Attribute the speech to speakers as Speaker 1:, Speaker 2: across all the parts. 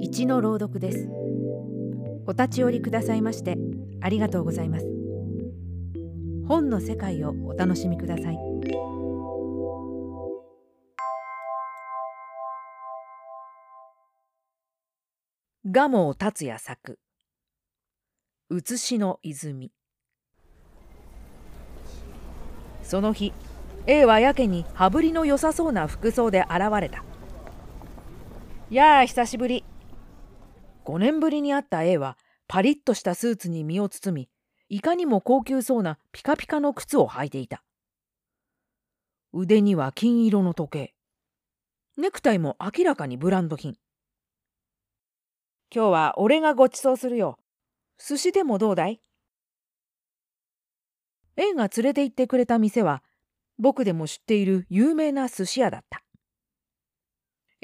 Speaker 1: 一の朗読です。お立ち寄りくださいましてありがとうございます。本の世界をお楽しみください。蒲生達也作。写しの泉。その日 A はやけに羽振りの良さそうな服装で現れた。やあ久しぶり。5年ぶりに会った A はパリッとしたスーツに身を包みいかにも高級そうなピカピカの靴を履いていた。腕には金色の時計。ネクタイも明らかにブランド品。今日は俺がご馳走するよ。寿司でもどうだい ?A が連れて行ってくれた店は僕でも知っている有名な寿司屋だった。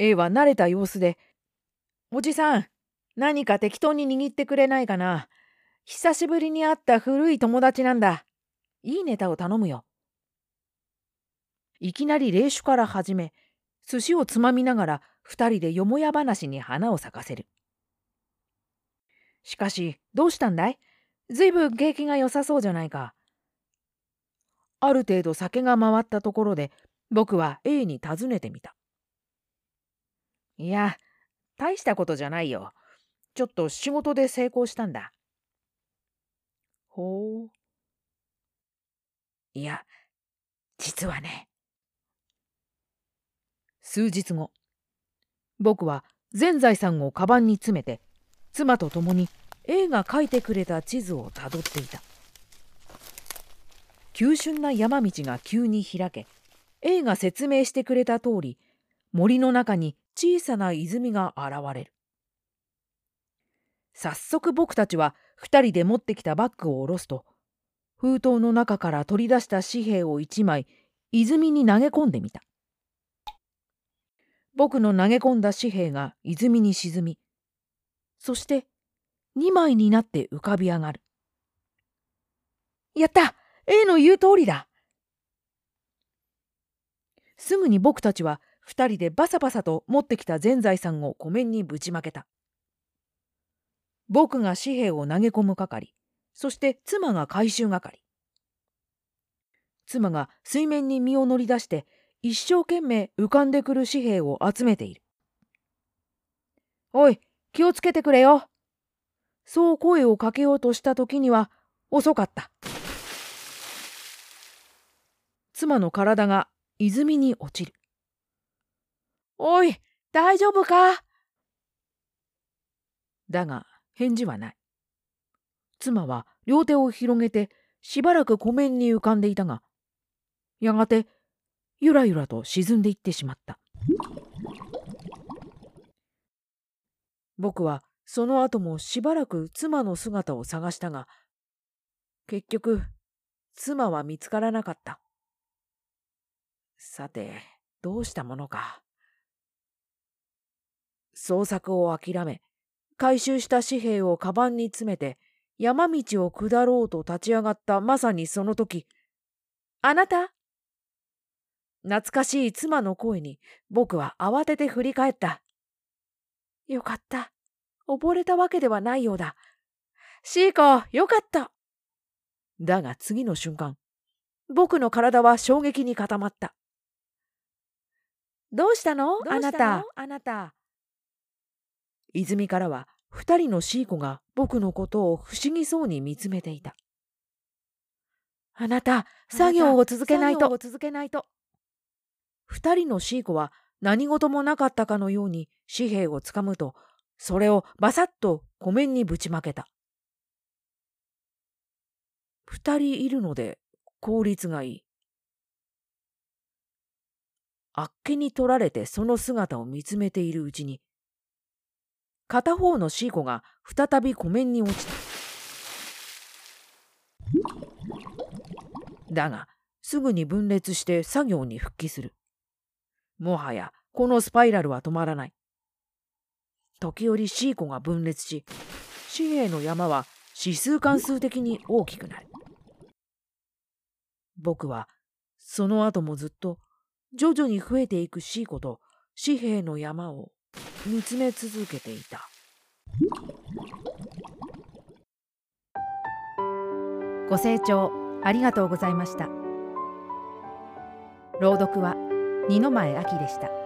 Speaker 1: A は慣れた様子で「おじさん何か適当に握ってくれないかな。久しぶりに会った古い友達なんだ。いいネタを頼むよ」いきなり霊酒から始め寿司をつまみながら二人でよもや話に花を咲かせる。しかしどうしたんだい？ずいぶん景気が良さそうじゃないか。ある程度酒が回ったところで僕は A に尋ねてみた。いや大したことじゃないよ。ちょっと仕事で成功したんだ。ほう。いや実はね。数日後。僕は全財産をカバンに詰めて妻と共に A が描いてくれた地図をたどっていた。急峻な山道が急に開け A が説明してくれた通り森の中に小さな泉が現れる早速僕たちは2人で持ってきたバッグを下ろすと封筒の中から取り出した紙幣を1枚泉に投げ込んでみた僕の投げ込んだ紙幣が泉に沈みそして2枚になって浮かび上がる。やった !A の言う通りだすぐに僕たちは2人でバサバサと持ってきた全財産を湖面にぶちまけた。僕が紙幣を投げ込む係、そして妻が回収係。妻が水面に身を乗り出して一生懸命浮かんでくる紙幣を集めている。おい、気をつけてくれよ。そう声をかけようとした時には遅かった。妻の体が泉に落ちる。おい、大丈夫か？だが返事はない。妻は両手を広げてしばらく湖面に浮かんでいたが、やがてゆらゆらと沈んでいってしまった。僕はその後もしばらく妻の姿を探したが、結局、妻は見つからなかった。さて、どうしたものか。捜索を諦め、回収した紙幣をカバンに詰めて、山道を下ろうと立ち上がったまさにその時、あなた？懐かしい妻の声に僕は慌てて振り返った。よかった。溺れたわけではないようだ。シーコ、よかった。だが次の瞬間、僕の体は衝撃に固まった。どうしたのあなた。あなた。泉からは二人のシーコが僕のことを不思議そうに見つめていた。あなた、作業を続けないと。続けないと。二人のシーコは何事もなかったかのように紙幣をつかむと、それをバサッと湖面にぶちまけた。二人いるので効率がいい。あっけに取られてその姿を見つめているうちに、片方のシーコが再び湖面に落ちた。だが、すぐに分裂して作業に復帰する。もはやこのスパイラルは止まらない。時折シーコが分裂し、紙幣の山は指数関数的に大きくなる。僕はその後もずっと徐々に増えていくシーコと紙幣の山を
Speaker 2: 見つめ続けていた。
Speaker 1: ご清聴ありがとうございました。朗読は二の前明でした。